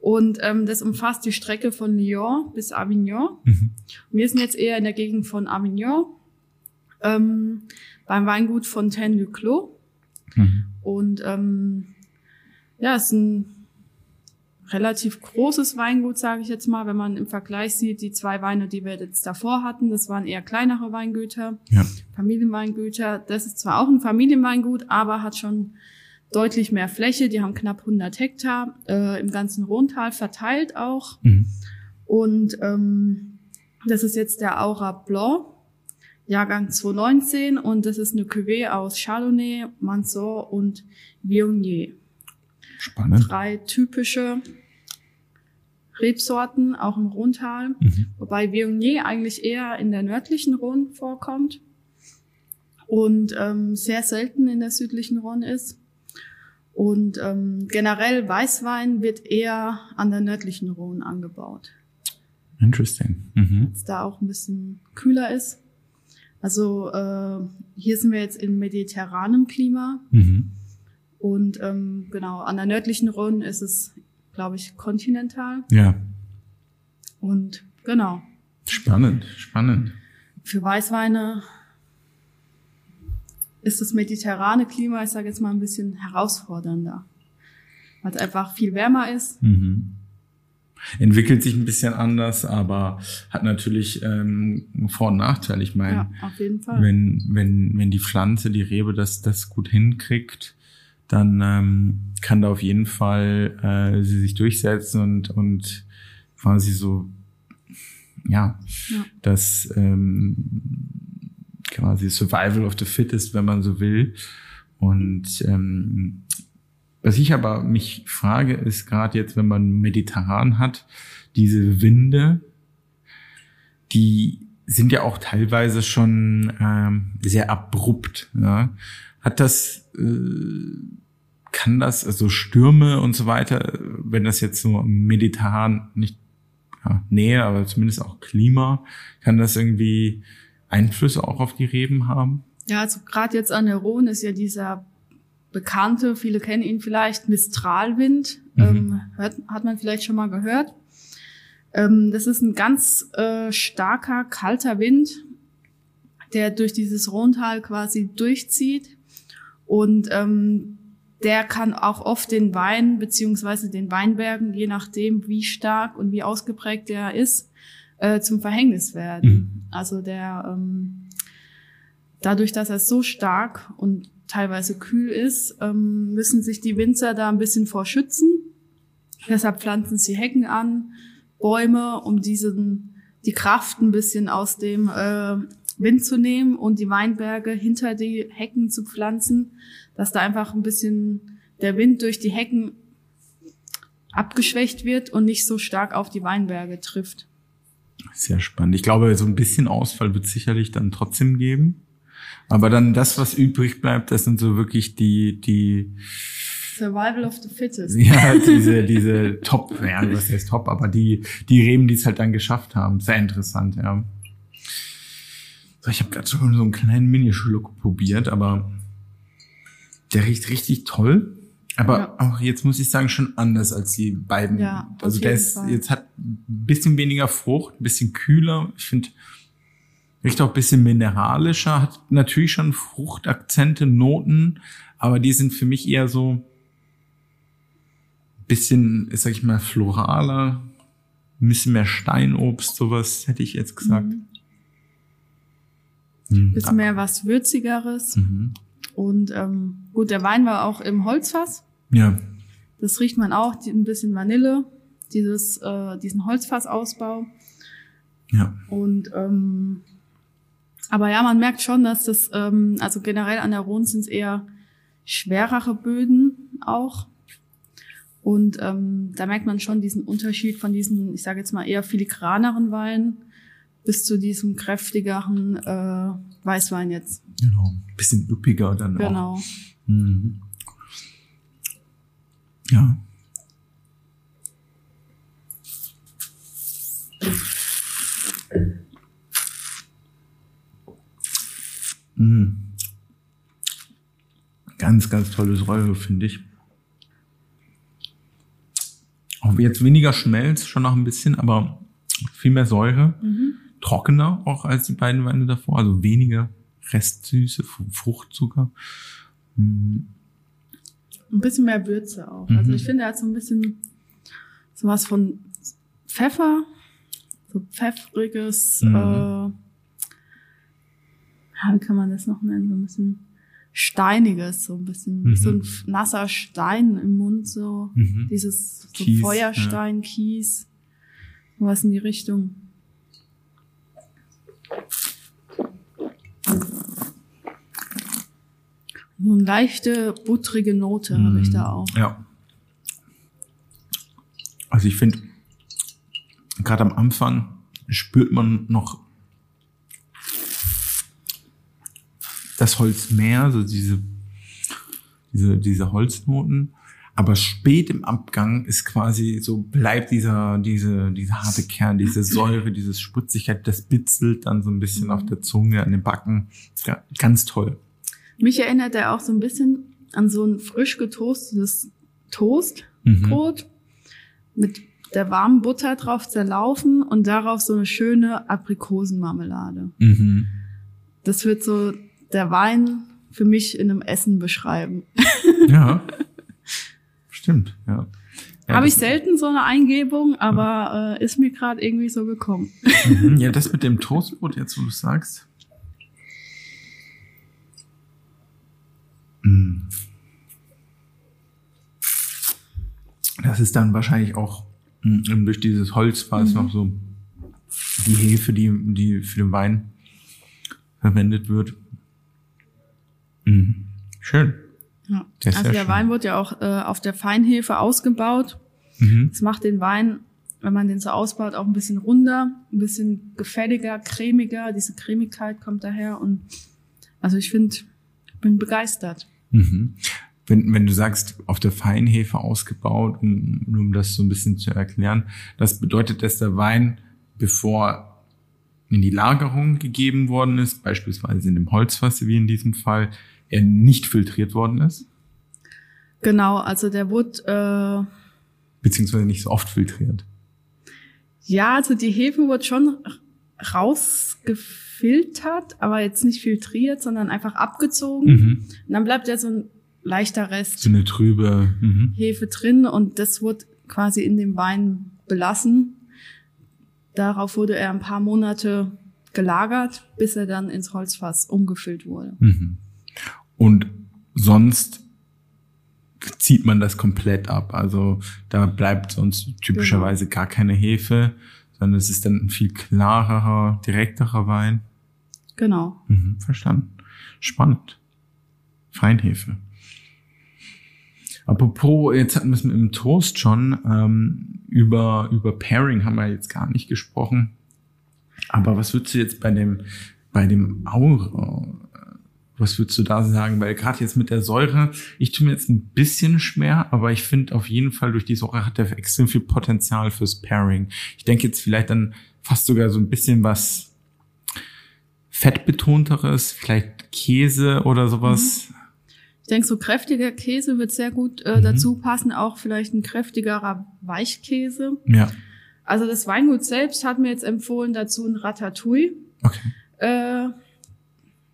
Und ähm, das umfasst die Strecke von Lyon bis Avignon. Mhm. wir sind jetzt eher in der Gegend von Avignon, ähm, beim Weingut Fontaine-du-Clos. Mhm. Und ähm, ja, es ist ein relativ großes Weingut, sage ich jetzt mal, wenn man im Vergleich sieht, die zwei Weine, die wir jetzt davor hatten, das waren eher kleinere Weingüter, ja. Familienweingüter. Das ist zwar auch ein Familienweingut, aber hat schon deutlich mehr Fläche. Die haben knapp 100 Hektar äh, im ganzen Rhontal verteilt auch. Mhm. Und ähm, das ist jetzt der Aura Blanc, Jahrgang 2019 und das ist eine Cuvée aus Chardonnay, Mansour und Viognier.
Spannend.
Drei typische Rebsorten, auch im Rhontal, mhm. wobei Viognier eigentlich eher in der nördlichen Rhone vorkommt und ähm, sehr selten in der südlichen Rhone ist. Und ähm, generell Weißwein wird eher an der nördlichen Rhone angebaut.
Interesting. Mhm.
Weil es da auch ein bisschen kühler ist. Also äh, hier sind wir jetzt in mediterranem Klima. Mhm. Und ähm, genau, an der nördlichen Rhone ist es, glaube ich, kontinental.
Ja.
Und genau.
Spannend, spannend.
Für Weißweine ist das mediterrane Klima, ich sage jetzt mal, ein bisschen herausfordernder, weil es einfach viel wärmer ist.
Mhm. Entwickelt sich ein bisschen anders, aber hat natürlich ähm, Vor- und Nachteil. Ich meine,
ja, auf jeden Fall.
wenn wenn wenn die Pflanze, die Rebe, das das gut hinkriegt, dann ähm, kann da auf jeden Fall äh, sie sich durchsetzen und und quasi so ja, ja. das ähm, quasi Survival of the Fittest, wenn man so will. Und ähm, was ich aber mich frage, ist gerade jetzt, wenn man mediterran hat, diese Winde, die sind ja auch teilweise schon ähm, sehr abrupt. Ja? Hat das, äh, kann das, also Stürme und so weiter, wenn das jetzt so mediterran nicht ja, Nähe, aber zumindest auch Klima, kann das irgendwie Einflüsse auch auf die Reben haben?
Ja, also gerade jetzt an der Rhone ist ja dieser bekannte, viele kennen ihn vielleicht, Mistralwind, mhm. ähm, hört, hat man vielleicht schon mal gehört. Ähm, das ist ein ganz äh, starker, kalter Wind, der durch dieses Rhontal quasi durchzieht und ähm, der kann auch oft den Wein beziehungsweise den Weinbergen, je nachdem wie stark und wie ausgeprägt der ist, äh, zum Verhängnis werden. Mhm. Also der ähm, dadurch, dass er so stark und teilweise kühl ist, ähm, müssen sich die Winzer da ein bisschen vor schützen. Deshalb pflanzen sie Hecken an, Bäume, um diesen die Kraft ein bisschen aus dem äh, Wind zu nehmen und die Weinberge hinter die Hecken zu pflanzen, dass da einfach ein bisschen der Wind durch die Hecken abgeschwächt wird und nicht so stark auf die Weinberge trifft.
Sehr spannend. Ich glaube, so ein bisschen Ausfall wird sicherlich dann trotzdem geben. Aber dann das, was übrig bleibt, das sind so wirklich die, die
Survival of the Fittest.
Ja, diese, diese Top, ja, was heißt Top, aber die, die Reben, die es halt dann geschafft haben. Sehr interessant, ja. So, ich habe gerade schon so einen kleinen Minischluck probiert, aber der riecht richtig toll. Aber ja. auch jetzt muss ich sagen, schon anders als die beiden. Ja, also der ist, Fall. jetzt hat ein bisschen weniger Frucht, ein bisschen kühler. Ich finde, riecht auch ein bisschen mineralischer, hat natürlich schon Fruchtakzente, Noten, aber die sind für mich eher so ein bisschen, sag ich mal, floraler, ein bisschen mehr Steinobst, sowas hätte ich jetzt gesagt. Mhm. Mhm.
Bisschen mehr was Würzigeres.
Mhm.
Und ähm, gut, der Wein war auch im Holzfass.
Ja.
Das riecht man auch, die, ein bisschen Vanille, dieses, äh, diesen Holzfassausbau.
Ja.
Und ähm, aber ja, man merkt schon, dass das, ähm, also generell an der Rhone sind es eher schwerere Böden auch. Und ähm, da merkt man schon diesen Unterschied von diesen, ich sage jetzt mal eher filigraneren Weinen bis zu diesem kräftigeren äh, Weißwein jetzt.
Genau. Bisschen üppiger dann auch.
Genau.
Mhm. Ja. Mhm. Ganz, ganz tolle Säure, finde ich. Auch jetzt weniger Schmelz, schon noch ein bisschen, aber viel mehr Säure.
Mhm.
Trockener auch als die beiden Weine davor, also weniger Restsüße, Fruchtzucker. Mhm.
Ein bisschen mehr Würze auch.
Mhm.
Also ich finde, er hat so ein bisschen sowas von Pfeffer, so pfeffriges,
Mhm.
äh, ja, wie kann man das noch nennen? So ein bisschen steiniges, so ein bisschen
Mhm.
so ein nasser Stein im Mund, so
Mhm.
dieses so
Kies,
Feuerstein, Kies, was in die Richtung. So eine leichte, buttrige Note habe ich da auch.
Ja. Also ich finde, gerade am Anfang spürt man noch das Holz mehr, so diese, diese, diese Holznoten. Aber spät im Abgang ist quasi so, bleibt dieser, diese, diese harte Kern, diese Säure, diese Spritzigkeit, das bitzelt dann so ein bisschen auf der Zunge, an den Backen. Ja, ganz toll.
Mich erinnert er auch so ein bisschen an so ein frisch getoastetes Toastbrot
Mhm.
mit der warmen Butter drauf zerlaufen und darauf so eine schöne Aprikosenmarmelade.
Mhm.
Das wird so der Wein für mich in einem Essen beschreiben.
Ja. Stimmt, ja. ja
Habe ich selten so eine Eingebung, aber äh, ist mir gerade irgendwie so gekommen.
Mhm, Ja, das mit dem Toastbrot, jetzt wo du sagst. Das ist dann wahrscheinlich auch mm, durch dieses Holzfass noch so die Hefe, die, die für den Wein verwendet wird. Mhm. Schön.
Ja. Also der
schön.
Wein wird ja auch äh, auf der Feinhefe ausgebaut.
Mhm.
Das macht den Wein, wenn man den so ausbaut, auch ein bisschen runder, ein bisschen gefälliger, cremiger. Diese Cremigkeit kommt daher und also ich finde, bin begeistert.
Mhm. Wenn, wenn du sagst, auf der Feinhefe ausgebaut, um, nur um das so ein bisschen zu erklären, das bedeutet, dass der Wein, bevor in die Lagerung gegeben worden ist, beispielsweise in dem Holzfass wie in diesem Fall, er nicht filtriert worden ist,
Genau, also der wurde,
beziehungsweise nicht so oft filtriert.
äh, ja, also die Hefe wurde schon rausgefiltert, aber jetzt nicht filtriert, sondern einfach abgezogen.
Mhm.
Und dann bleibt ja so ein leichter Rest
So eine trübe. Mhm.
Hefe drin und das wurde quasi in dem Wein belassen. Darauf wurde er ein paar Monate gelagert, bis er dann ins Holzfass umgefüllt wurde.
Mhm. Und sonst zieht man das komplett ab. Also da bleibt sonst typischerweise gar keine Hefe, sondern es ist dann ein viel klarerer, direkterer Wein.
Genau.
Mhm, verstanden. Spannend. Feinhefe. Apropos, jetzt hatten wir es mit dem Toast schon, ähm, über, über Pairing haben wir jetzt gar nicht gesprochen. Aber was würdest du jetzt bei dem, bei dem Aura, was würdest du da sagen? Weil gerade jetzt mit der Säure, ich tue mir jetzt ein bisschen schwer, aber ich finde auf jeden Fall durch die Säure hat er extrem viel Potenzial fürs Pairing. Ich denke jetzt vielleicht dann fast sogar so ein bisschen was fettbetonteres, vielleicht Käse oder sowas.
Ich denke, so kräftiger Käse wird sehr gut äh,
Mhm.
dazu passen, auch vielleicht ein kräftigerer Weichkäse.
Ja,
Also das Weingut selbst hat mir jetzt empfohlen, dazu ein Ratatouille
okay.
äh,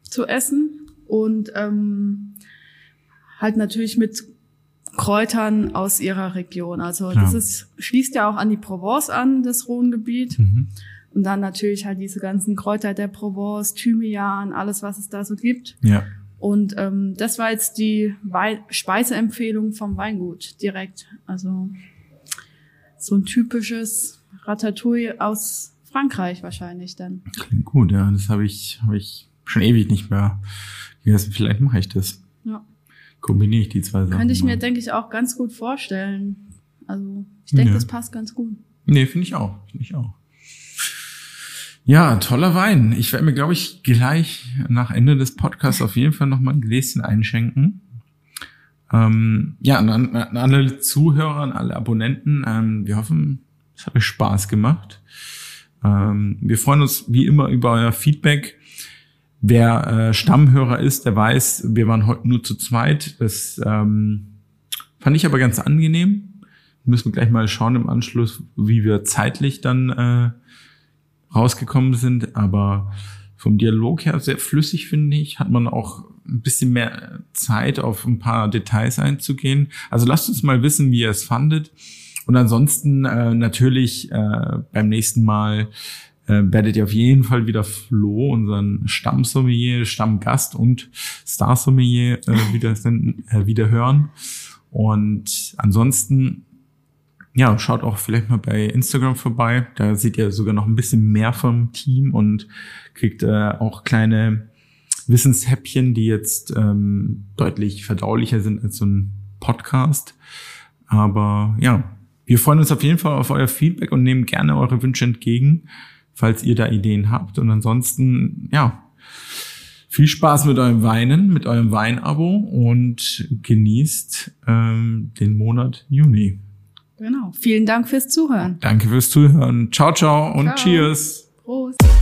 zu essen und ähm, halt natürlich mit Kräutern aus ihrer Region. Also
Klar.
das ist, schließt ja auch an die Provence an, das Rhongebiet.
Mhm.
Und dann natürlich halt diese ganzen Kräuter der Provence, Thymian, alles, was es da so gibt.
Ja.
Und ähm, das war jetzt die Wei Speiseempfehlung vom Weingut direkt. Also so ein typisches Ratatouille aus Frankreich wahrscheinlich dann.
Klingt gut, ja. Das habe ich, habe ich schon ewig nicht mehr gegessen. Vielleicht mache ich das.
Ja.
Kombiniere ich die zwei Sachen.
Könnte ich mir,
mal.
denke ich, auch ganz gut vorstellen. Also ich denke,
Ja.
das passt ganz gut.
Nee, finde ich auch. Finde ich auch. Ja, toller Wein. Ich werde mir, glaube ich, gleich nach Ende des Podcasts auf jeden Fall noch mal ein Gläschen einschenken. Ähm, ja, an, an an alle Zuhörer, an alle Abonnenten, ähm, wir hoffen, es hat euch Spaß gemacht. Ähm, wir freuen uns wie immer über euer Feedback. Wer äh, Stammhörer ist, der weiß, wir waren heute nur zu zweit. Das ähm, fand ich aber ganz angenehm. Müssen wir gleich mal schauen im Anschluss, wie wir zeitlich dann äh, rausgekommen sind. Aber vom Dialog her sehr flüssig, finde ich. Hat man auch ein bisschen mehr Zeit, auf ein paar Details einzugehen. Also lasst uns mal wissen, wie ihr es fandet. Und ansonsten äh, natürlich äh, beim nächsten Mal äh, werdet ihr auf jeden Fall wieder Flo, unseren Stammsommelier, Stammgast und Star-Sommelier äh, wieder, äh, wieder hören. Und ansonsten ja, schaut auch vielleicht mal bei Instagram vorbei. Da seht ihr sogar noch ein bisschen mehr vom Team und kriegt äh, auch kleine Wissenshäppchen, die jetzt ähm, deutlich verdaulicher sind als so ein Podcast. Aber ja, wir freuen uns auf jeden Fall auf euer Feedback und nehmen gerne eure Wünsche entgegen, falls ihr da Ideen habt. Und ansonsten, ja, viel Spaß mit eurem Weinen, mit eurem Weinabo und genießt ähm, den Monat Juni.
Genau. Vielen Dank fürs Zuhören.
Danke fürs Zuhören. Ciao, ciao und
Ciao.
cheers.
Prost.